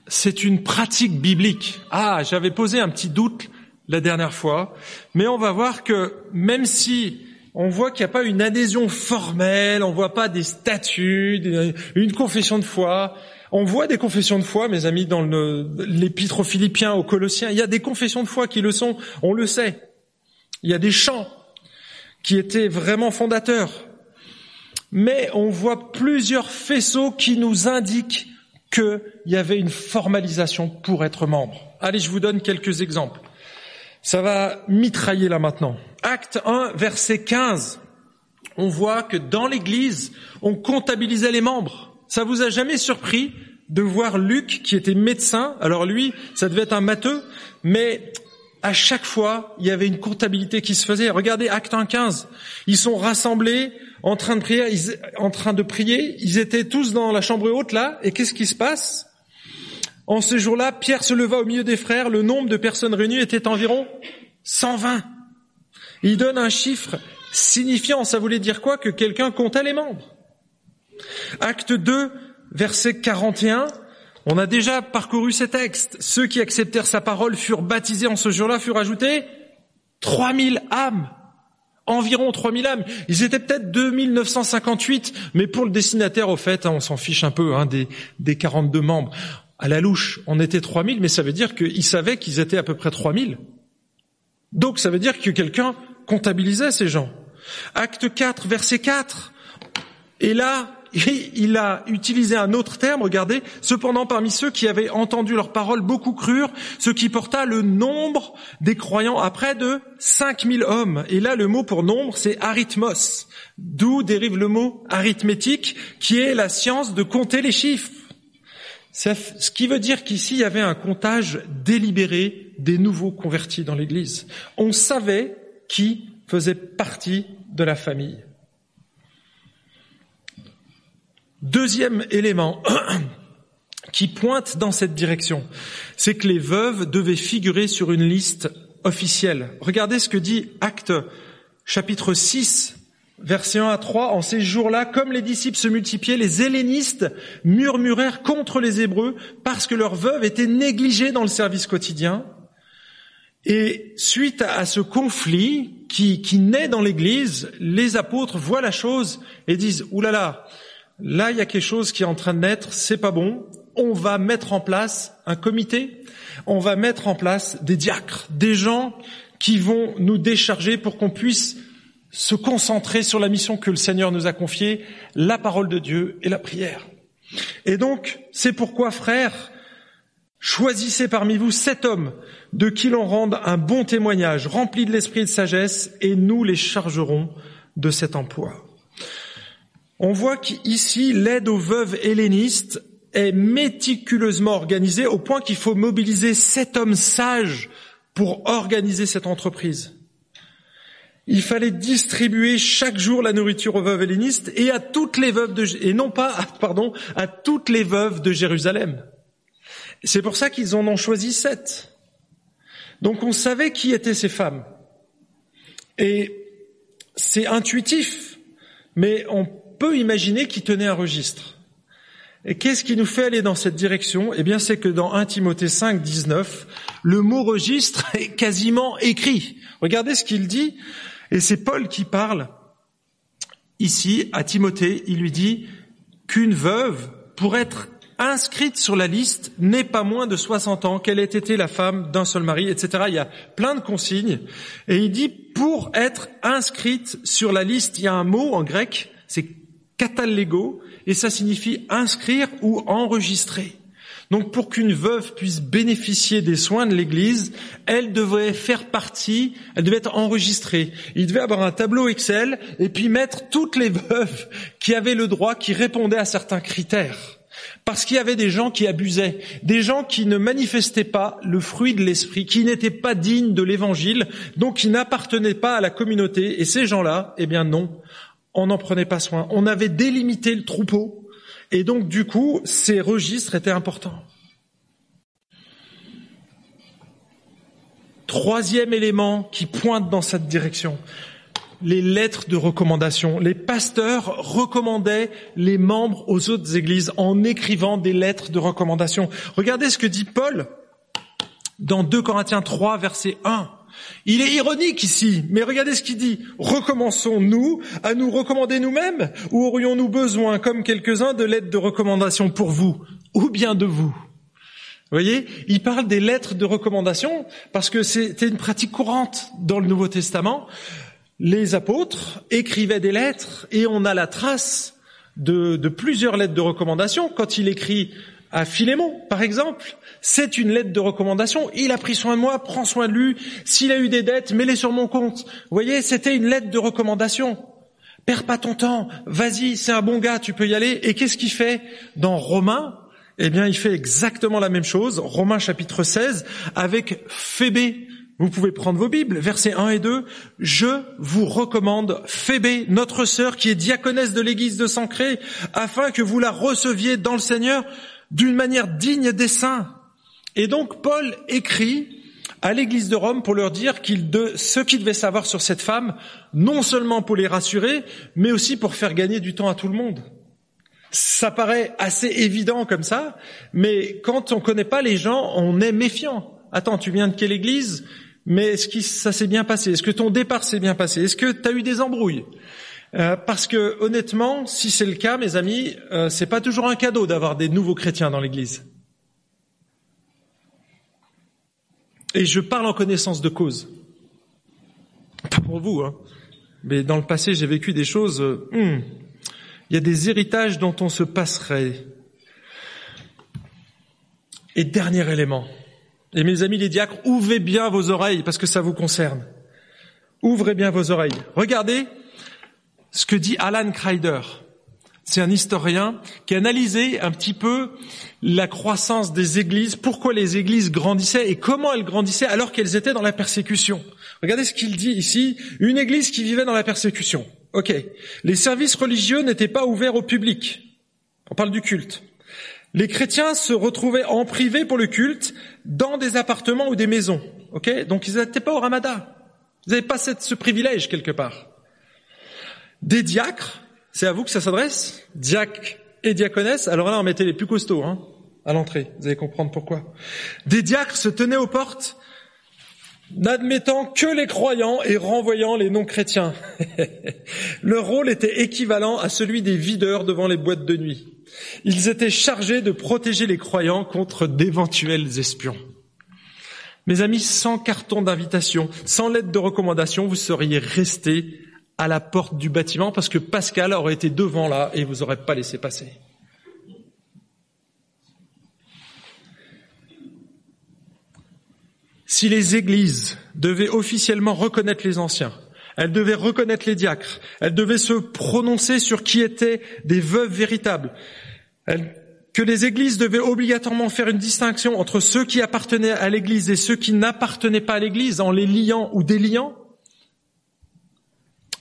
C'est une pratique biblique. Ah, j'avais posé un petit doute la dernière fois, mais on va voir que même si on voit qu'il n'y a pas une adhésion formelle, on voit pas des statuts, une confession de foi. On voit des confessions de foi, mes amis, dans l'épître aux Philippiens, aux Colossiens. Il y a des confessions de foi qui le sont, on le sait. Il y a des chants qui étaient vraiment fondateurs. Mais on voit plusieurs faisceaux qui nous indiquent qu'il y avait une formalisation pour être membre. Allez, je vous donne quelques exemples. Ça va mitrailler là maintenant. Acte 1, verset 15. On voit que dans l'Église, on comptabilisait les membres. Ça vous a jamais surpris de voir Luc, qui était médecin? Alors lui, ça devait être un matheux, mais à chaque fois, il y avait une comptabilité qui se faisait. Regardez Acte 1, 15. Ils sont rassemblés en train de prier, en train de prier. Ils étaient tous dans la chambre haute là. Et qu'est-ce qui se passe? En ce jour-là, Pierre se leva au milieu des frères. Le nombre de personnes réunies était environ 120. Il donne un chiffre signifiant, ça voulait dire quoi? Que quelqu'un comptait les membres. Acte 2, verset 41. On a déjà parcouru ces textes. Ceux qui acceptèrent sa parole furent baptisés en ce jour-là, furent ajoutés 3000 âmes. Environ 3000 âmes. Ils étaient peut-être 2958, mais pour le destinataire, au fait, hein, on s'en fiche un peu hein, des, des 42 membres à la louche, on était 3000, mais ça veut dire qu'ils savaient qu'ils étaient à peu près 3000. Donc ça veut dire que quelqu'un comptabilisait ces gens. Acte 4, verset 4. Et là, il a utilisé un autre terme, regardez. Cependant, parmi ceux qui avaient entendu leurs paroles, beaucoup crurent, ce qui porta le nombre des croyants à près de 5000 hommes. Et là, le mot pour nombre, c'est arithmos, d'où dérive le mot arithmétique, qui est la science de compter les chiffres. Ce qui veut dire qu'ici, il y avait un comptage délibéré des nouveaux convertis dans l'Église. On savait qui faisait partie de la famille. Deuxième élément qui pointe dans cette direction, c'est que les veuves devaient figurer sur une liste officielle. Regardez ce que dit Acte chapitre 6 Verset 1 à 3, en ces jours-là, comme les disciples se multipliaient, les hellénistes murmurèrent contre les Hébreux parce que leurs veuves étaient négligées dans le service quotidien. Et suite à ce conflit qui, qui naît dans l'Église, les apôtres voient la chose et disent, oulala, là, là, là il y a quelque chose qui est en train de naître, c'est pas bon, on va mettre en place un comité, on va mettre en place des diacres, des gens qui vont nous décharger pour qu'on puisse se concentrer sur la mission que le Seigneur nous a confiée, la parole de Dieu et la prière. Et donc, c'est pourquoi, frères, choisissez parmi vous sept hommes de qui l'on rende un bon témoignage, rempli de l'esprit de sagesse, et nous les chargerons de cet emploi. On voit qu'ici, l'aide aux veuves hellénistes est méticuleusement organisée au point qu'il faut mobiliser sept hommes sages pour organiser cette entreprise. Il fallait distribuer chaque jour la nourriture aux veuves hellénistes et à toutes les veuves de, et non pas, pardon, à toutes les veuves de Jérusalem. C'est pour ça qu'ils en ont choisi sept. Donc on savait qui étaient ces femmes. Et c'est intuitif, mais on peut imaginer qu'ils tenaient un registre. Et qu'est-ce qui nous fait aller dans cette direction? Eh bien, c'est que dans 1 Timothée 5, 19, le mot registre est quasiment écrit. Regardez ce qu'il dit. Et c'est Paul qui parle ici, à Timothée, il lui dit qu'une veuve, pour être inscrite sur la liste, n'est pas moins de 60 ans, qu'elle ait été la femme d'un seul mari, etc. Il y a plein de consignes. Et il dit, pour être inscrite sur la liste, il y a un mot en grec, c'est katalego, et ça signifie inscrire ou enregistrer. Donc pour qu'une veuve puisse bénéficier des soins de l'Église, elle devait faire partie, elle devait être enregistrée. Il devait avoir un tableau Excel et puis mettre toutes les veuves qui avaient le droit, qui répondaient à certains critères. Parce qu'il y avait des gens qui abusaient, des gens qui ne manifestaient pas le fruit de l'esprit, qui n'étaient pas dignes de l'évangile, donc qui n'appartenaient pas à la communauté. Et ces gens-là, eh bien non, on n'en prenait pas soin. On avait délimité le troupeau et donc, du coup, ces registres étaient importants. Troisième élément qui pointe dans cette direction, les lettres de recommandation. Les pasteurs recommandaient les membres aux autres églises en écrivant des lettres de recommandation. Regardez ce que dit Paul dans 2 Corinthiens 3, verset 1. Il est ironique ici, mais regardez ce qu'il dit. Recommençons-nous à nous recommander nous-mêmes ou aurions-nous besoin, comme quelques-uns, de lettres de recommandation pour vous ou bien de vous? Vous voyez, il parle des lettres de recommandation parce que c'était une pratique courante dans le Nouveau Testament. Les apôtres écrivaient des lettres et on a la trace de, de plusieurs lettres de recommandation. Quand il écrit à Philémon, par exemple. C'est une lettre de recommandation. Il a pris soin de moi, prends soin de lui. S'il a eu des dettes, mets-les sur mon compte. Vous voyez, c'était une lettre de recommandation. Perds pas ton temps. Vas-y, c'est un bon gars, tu peux y aller. Et qu'est-ce qu'il fait dans Romains Eh bien, il fait exactement la même chose. Romains chapitre 16 avec Phébé. Vous pouvez prendre vos Bibles, versets 1 et 2. Je vous recommande Phébé, notre sœur qui est diaconesse de l'église de Sancré, afin que vous la receviez dans le Seigneur d'une manière digne des saints. Et donc Paul écrit à l'église de Rome pour leur dire qu'il de, ce qu'ils devaient savoir sur cette femme, non seulement pour les rassurer, mais aussi pour faire gagner du temps à tout le monde. Ça paraît assez évident comme ça, mais quand on connaît pas les gens, on est méfiant. Attends, tu viens de quelle église? Mais est-ce que ça s'est bien passé? Est-ce que ton départ s'est bien passé? Est-ce que tu as eu des embrouilles? Euh, parce que honnêtement, si c'est le cas, mes amis, euh, c'est pas toujours un cadeau d'avoir des nouveaux chrétiens dans l'Église. Et je parle en connaissance de cause. Pas pour vous, hein. Mais dans le passé, j'ai vécu des choses. Euh, hmm, il y a des héritages dont on se passerait. Et dernier élément. Et mes amis les diacres, ouvrez bien vos oreilles parce que ça vous concerne. Ouvrez bien vos oreilles. Regardez ce que dit Alan Kreider. C'est un historien qui a analysé un petit peu la croissance des églises, pourquoi les églises grandissaient et comment elles grandissaient alors qu'elles étaient dans la persécution. Regardez ce qu'il dit ici. Une église qui vivait dans la persécution. Ok. Les services religieux n'étaient pas ouverts au public. On parle du culte. Les chrétiens se retrouvaient en privé pour le culte dans des appartements ou des maisons. Ok. Donc ils n'étaient pas au ramadan. Ils n'avaient pas ce privilège quelque part. Des diacres, c'est à vous que ça s'adresse? Diacres et diaconesses. Alors là, on mettait les plus costauds hein, à l'entrée. Vous allez comprendre pourquoi. Des diacres se tenaient aux portes, n'admettant que les croyants et renvoyant les non-chrétiens. Leur rôle était équivalent à celui des videurs devant les boîtes de nuit. Ils étaient chargés de protéger les croyants contre d'éventuels espions. Mes amis, sans carton d'invitation, sans lettre de recommandation, vous seriez restés à la porte du bâtiment parce que Pascal aurait été devant là et vous aurait pas laissé passer. Si les églises devaient officiellement reconnaître les anciens, elles devaient reconnaître les diacres, elles devaient se prononcer sur qui étaient des veuves véritables, que les églises devaient obligatoirement faire une distinction entre ceux qui appartenaient à l'église et ceux qui n'appartenaient pas à l'église en les liant ou déliant,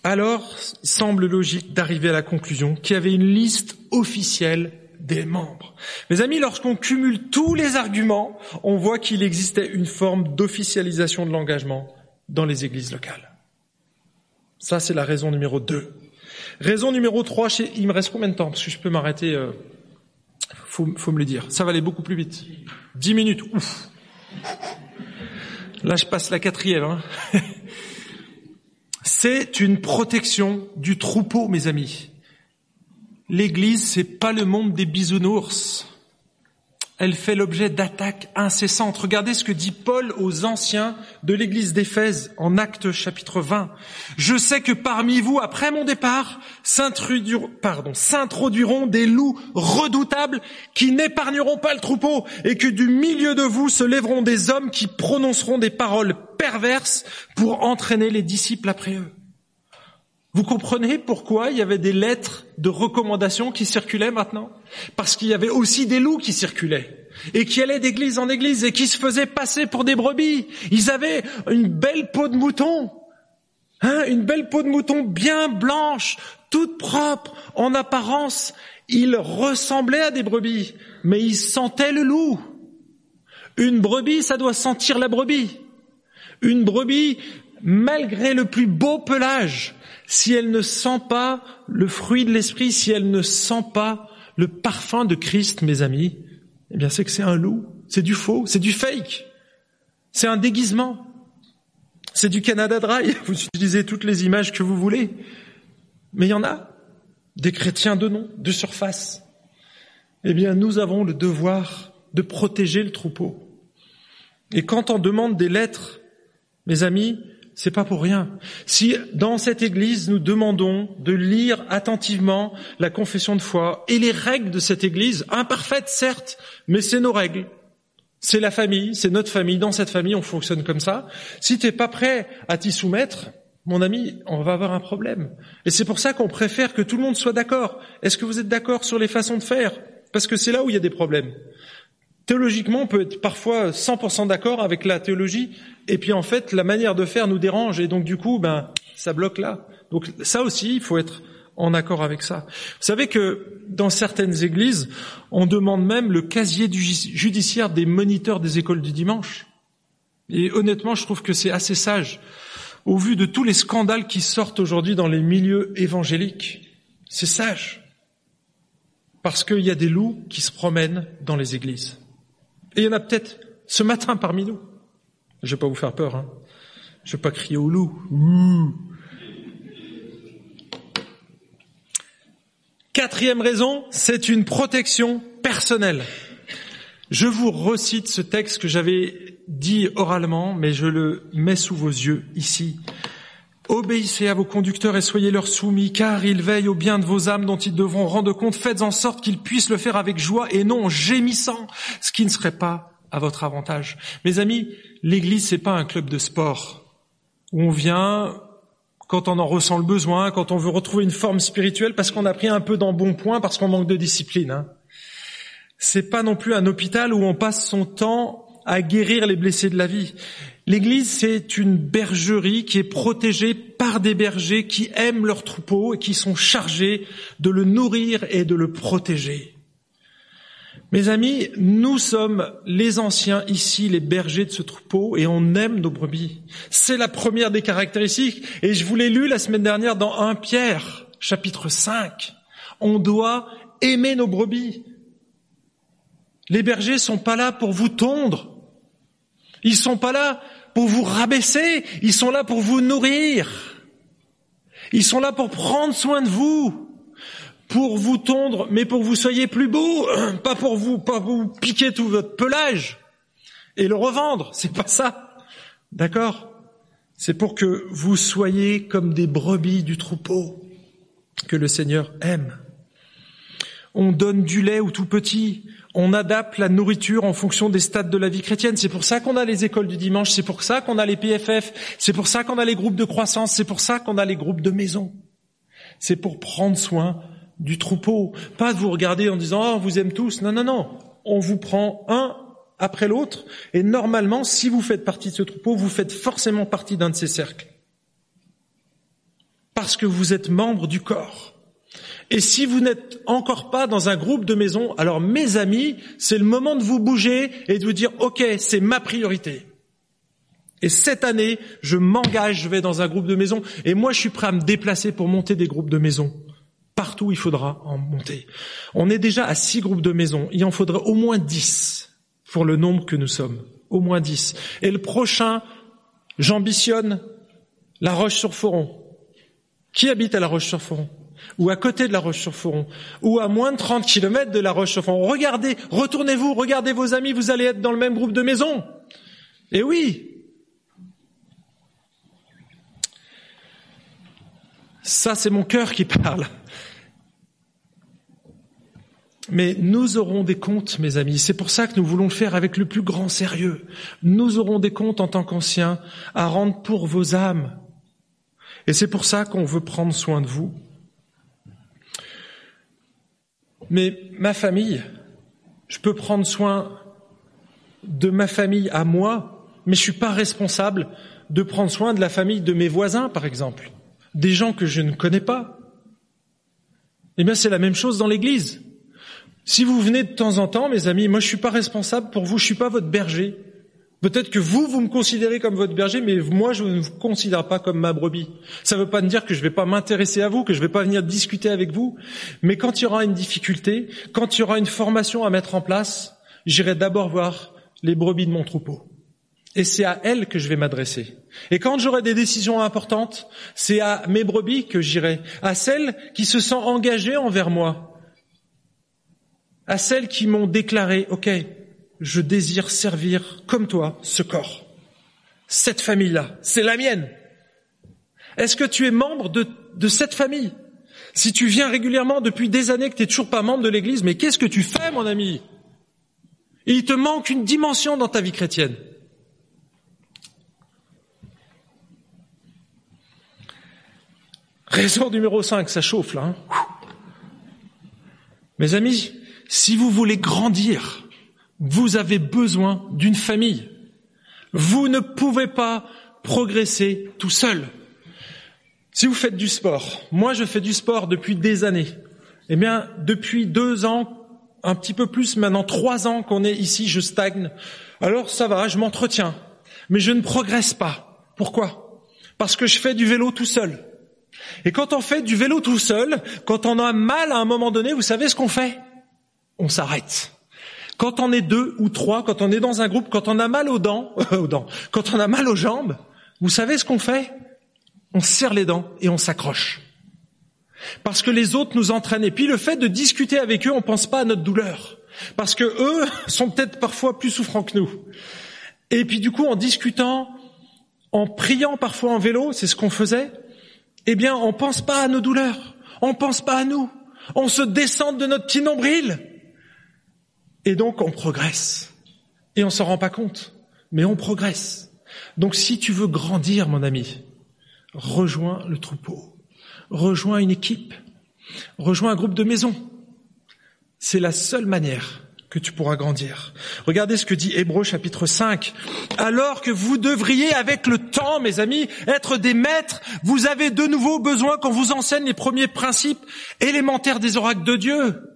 alors semble logique d'arriver à la conclusion qu'il y avait une liste officielle des membres. Mes amis, lorsqu'on cumule tous les arguments, on voit qu'il existait une forme d'officialisation de l'engagement dans les églises locales. Ça, c'est la raison numéro 2. Raison numéro 3, il me reste combien de temps? Parce que je peux m'arrêter, euh... faut, me le dire. Ça va aller beaucoup plus vite. Dix minutes, ouf. Là, je passe la quatrième. Hein C'est une protection du troupeau, mes amis. L'église, c'est pas le monde des bisounours elle fait l'objet d'attaques incessantes. Regardez ce que dit Paul aux anciens de l'église d'Éphèse en Actes chapitre 20. Je sais que parmi vous, après mon départ, s'introduiront des loups redoutables qui n'épargneront pas le troupeau et que du milieu de vous se lèveront des hommes qui prononceront des paroles perverses pour entraîner les disciples après eux. Vous comprenez pourquoi il y avait des lettres de recommandation qui circulaient maintenant? Parce qu'il y avait aussi des loups qui circulaient et qui allaient d'église en église et qui se faisaient passer pour des brebis. Ils avaient une belle peau de mouton, hein, une belle peau de mouton bien blanche, toute propre en apparence. Ils ressemblaient à des brebis, mais ils sentaient le loup. Une brebis, ça doit sentir la brebis. Une brebis, malgré le plus beau pelage, si elle ne sent pas le fruit de l'esprit, si elle ne sent pas le parfum de Christ, mes amis, eh bien c'est que c'est un loup, c'est du faux, c'est du fake, c'est un déguisement, c'est du Canada Dry. Vous utilisez toutes les images que vous voulez, mais il y en a des chrétiens de nom, de surface. Eh bien, nous avons le devoir de protéger le troupeau. Et quand on demande des lettres, mes amis, c'est pas pour rien. Si dans cette église nous demandons de lire attentivement la confession de foi et les règles de cette église, imparfaites certes, mais c'est nos règles. C'est la famille, c'est notre famille. Dans cette famille, on fonctionne comme ça. Si tu n'es pas prêt à t'y soumettre, mon ami, on va avoir un problème. Et c'est pour ça qu'on préfère que tout le monde soit d'accord. Est-ce que vous êtes d'accord sur les façons de faire? Parce que c'est là où il y a des problèmes. Théologiquement, on peut être parfois 100% d'accord avec la théologie, et puis en fait, la manière de faire nous dérange, et donc du coup, ben, ça bloque là. Donc ça aussi, il faut être en accord avec ça. Vous savez que dans certaines églises, on demande même le casier judiciaire des moniteurs des écoles du dimanche. Et honnêtement, je trouve que c'est assez sage, au vu de tous les scandales qui sortent aujourd'hui dans les milieux évangéliques. C'est sage, parce qu'il y a des loups qui se promènent dans les églises. Et il y en a peut-être ce matin parmi nous. Je vais pas vous faire peur, hein. Je vais pas crier au loup. Quatrième raison, c'est une protection personnelle. Je vous recite ce texte que j'avais dit oralement, mais je le mets sous vos yeux ici. Obéissez à vos conducteurs et soyez leur soumis, car ils veillent au bien de vos âmes dont ils devront rendre compte. Faites en sorte qu'ils puissent le faire avec joie et non en gémissant, ce qui ne serait pas à votre avantage. Mes amis, l'Église c'est pas un club de sport où on vient quand on en ressent le besoin, quand on veut retrouver une forme spirituelle, parce qu'on a pris un peu d'embonpoint, parce qu'on manque de discipline. Hein. C'est pas non plus un hôpital où on passe son temps à guérir les blessés de la vie. L'église, c'est une bergerie qui est protégée par des bergers qui aiment leur troupeau et qui sont chargés de le nourrir et de le protéger. Mes amis, nous sommes les anciens ici, les bergers de ce troupeau, et on aime nos brebis. C'est la première des caractéristiques, et je vous l'ai lu la semaine dernière dans 1 Pierre, chapitre 5. On doit aimer nos brebis. Les bergers sont pas là pour vous tondre. Ils sont pas là pour vous rabaisser, ils sont là pour vous nourrir. Ils sont là pour prendre soin de vous, pour vous tondre, mais pour vous soyez plus beau, pas pour vous, pas vous piquer tout votre pelage et le revendre. C'est pas ça. D'accord? C'est pour que vous soyez comme des brebis du troupeau que le Seigneur aime. On donne du lait au tout petit, on adapte la nourriture en fonction des stades de la vie chrétienne. C'est pour ça qu'on a les écoles du dimanche, c'est pour ça qu'on a les PFF, c'est pour ça qu'on a les groupes de croissance, c'est pour ça qu'on a les groupes de maison. C'est pour prendre soin du troupeau, pas de vous regarder en disant "Oh, vous aime tous." Non non non, on vous prend un après l'autre et normalement si vous faites partie de ce troupeau, vous faites forcément partie d'un de ces cercles. Parce que vous êtes membre du corps. Et si vous n'êtes encore pas dans un groupe de maison, alors mes amis, c'est le moment de vous bouger et de vous dire, OK, c'est ma priorité. Et cette année, je m'engage, je vais dans un groupe de maison, et moi je suis prêt à me déplacer pour monter des groupes de maison. Partout, il faudra en monter. On est déjà à six groupes de maison. Il en faudrait au moins dix pour le nombre que nous sommes. Au moins dix. Et le prochain, j'ambitionne La Roche-sur-Foron. Qui habite à la Roche-sur-Foron? Ou à côté de la Roche-sur-Foron Ou à moins de 30 kilomètres de la Roche-sur-Foron Regardez, retournez-vous, regardez vos amis, vous allez être dans le même groupe de maison. Et oui, ça c'est mon cœur qui parle. Mais nous aurons des comptes, mes amis. C'est pour ça que nous voulons le faire avec le plus grand sérieux. Nous aurons des comptes en tant qu'anciens à rendre pour vos âmes. Et c'est pour ça qu'on veut prendre soin de vous. Mais ma famille, je peux prendre soin de ma famille à moi, mais je suis pas responsable de prendre soin de la famille de mes voisins, par exemple, des gens que je ne connais pas. Eh bien, c'est la même chose dans l'église. Si vous venez de temps en temps, mes amis, moi je suis pas responsable pour vous, je suis pas votre berger. Peut-être que vous, vous me considérez comme votre berger, mais moi, je ne vous considère pas comme ma brebis. Ça ne veut pas dire que je ne vais pas m'intéresser à vous, que je ne vais pas venir discuter avec vous. Mais quand il y aura une difficulté, quand il y aura une formation à mettre en place, j'irai d'abord voir les brebis de mon troupeau. Et c'est à elles que je vais m'adresser. Et quand j'aurai des décisions importantes, c'est à mes brebis que j'irai, à celles qui se sont engagées envers moi, à celles qui m'ont déclaré, OK, je désire servir comme toi ce corps. Cette famille-là, c'est la mienne. Est-ce que tu es membre de, cette famille? Si tu viens régulièrement depuis des années que tu n'es toujours pas membre de l'Église, mais qu'est-ce que tu fais, mon ami? Il te manque une dimension dans ta vie chrétienne. Raison numéro 5, ça chauffe là. Hein Mes amis, si vous voulez grandir, vous avez besoin d'une famille. Vous ne pouvez pas progresser tout seul. Si vous faites du sport, moi je fais du sport depuis des années. Eh bien, depuis deux ans, un petit peu plus maintenant, trois ans qu'on est ici, je stagne. Alors ça va, je m'entretiens, mais je ne progresse pas. Pourquoi? Parce que je fais du vélo tout seul. Et quand on fait du vélo tout seul, quand on a mal à un moment donné, vous savez ce qu'on fait? On s'arrête. Quand on est deux ou trois, quand on est dans un groupe, quand on a mal aux dents, aux dents, quand on a mal aux jambes, vous savez ce qu'on fait? On serre les dents et on s'accroche. Parce que les autres nous entraînent. Et puis le fait de discuter avec eux, on pense pas à notre douleur. Parce que eux sont peut-être parfois plus souffrants que nous. Et puis du coup, en discutant, en priant parfois en vélo, c'est ce qu'on faisait, eh bien, on pense pas à nos douleurs. On pense pas à nous. On se descend de notre petit nombril. Et donc on progresse. Et on s'en rend pas compte. Mais on progresse. Donc si tu veux grandir, mon ami, rejoins le troupeau. Rejoins une équipe. Rejoins un groupe de maison. C'est la seule manière que tu pourras grandir. Regardez ce que dit Hébreu chapitre 5. Alors que vous devriez avec le temps, mes amis, être des maîtres, vous avez de nouveau besoin qu'on vous enseigne les premiers principes élémentaires des oracles de Dieu.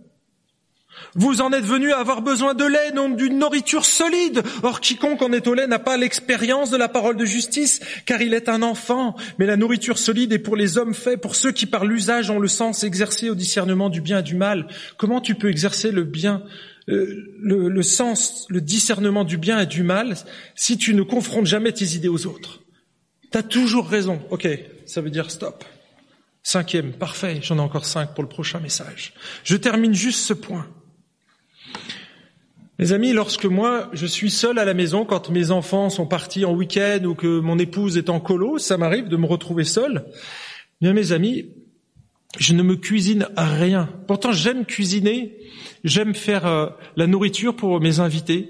Vous en êtes venu à avoir besoin de lait, non d'une nourriture solide. Or, quiconque en est au lait n'a pas l'expérience de la parole de justice, car il est un enfant. Mais la nourriture solide est pour les hommes faits, pour ceux qui par l'usage ont le sens exercé au discernement du bien et du mal. Comment tu peux exercer le bien, euh, le, le sens, le discernement du bien et du mal, si tu ne confrontes jamais tes idées aux autres? T'as toujours raison. Ok, ça veut dire stop. Cinquième, parfait, j'en ai encore cinq pour le prochain message. Je termine juste ce point. Mes amis, lorsque moi je suis seul à la maison, quand mes enfants sont partis en week-end ou que mon épouse est en colo, ça m'arrive de me retrouver seul. Bien, mes amis, je ne me cuisine à rien. Pourtant, j'aime cuisiner, j'aime faire euh, la nourriture pour mes invités.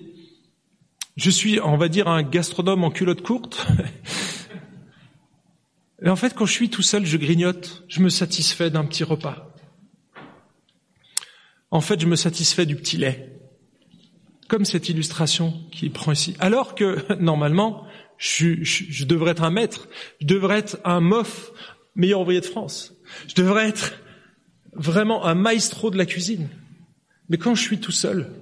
Je suis, on va dire, un gastronome en culotte courte. Et en fait, quand je suis tout seul, je grignote, je me satisfais d'un petit repas. En fait, je me satisfais du petit lait comme cette illustration qui prend ici. Alors que normalement, je, devrais être un maître, je devrais être un mof, meilleur ouvrier de France. Je devrais être vraiment un maestro de la cuisine. Mais quand je suis tout seul,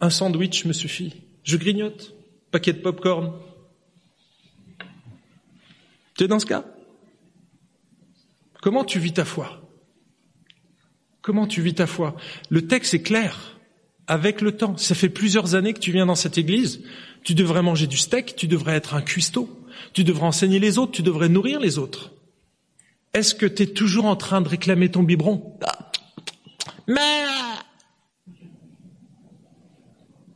un sandwich me suffit. Je grignote, paquet de pop-corn. Tu es dans ce cas? Comment tu vis ta foi? Comment tu vis ta foi? Le texte est clair avec le temps. Ça fait plusieurs années que tu viens dans cette église. Tu devrais manger du steak, tu devrais être un cuistot, tu devrais enseigner les autres, tu devrais nourrir les autres. Est-ce que tu es toujours en train de réclamer ton biberon? Mais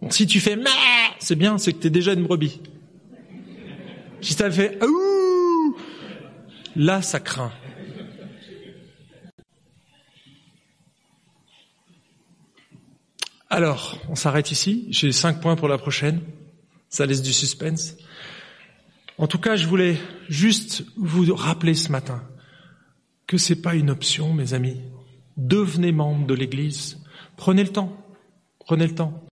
Si tu fais mais, c'est bien, c'est que tu es déjà une brebis. Si tu fait ouh, là ça craint. Alors, on s'arrête ici. J'ai cinq points pour la prochaine. Ça laisse du suspense. En tout cas, je voulais juste vous rappeler ce matin que c'est pas une option, mes amis. Devenez membre de l'Église. Prenez le temps. Prenez le temps.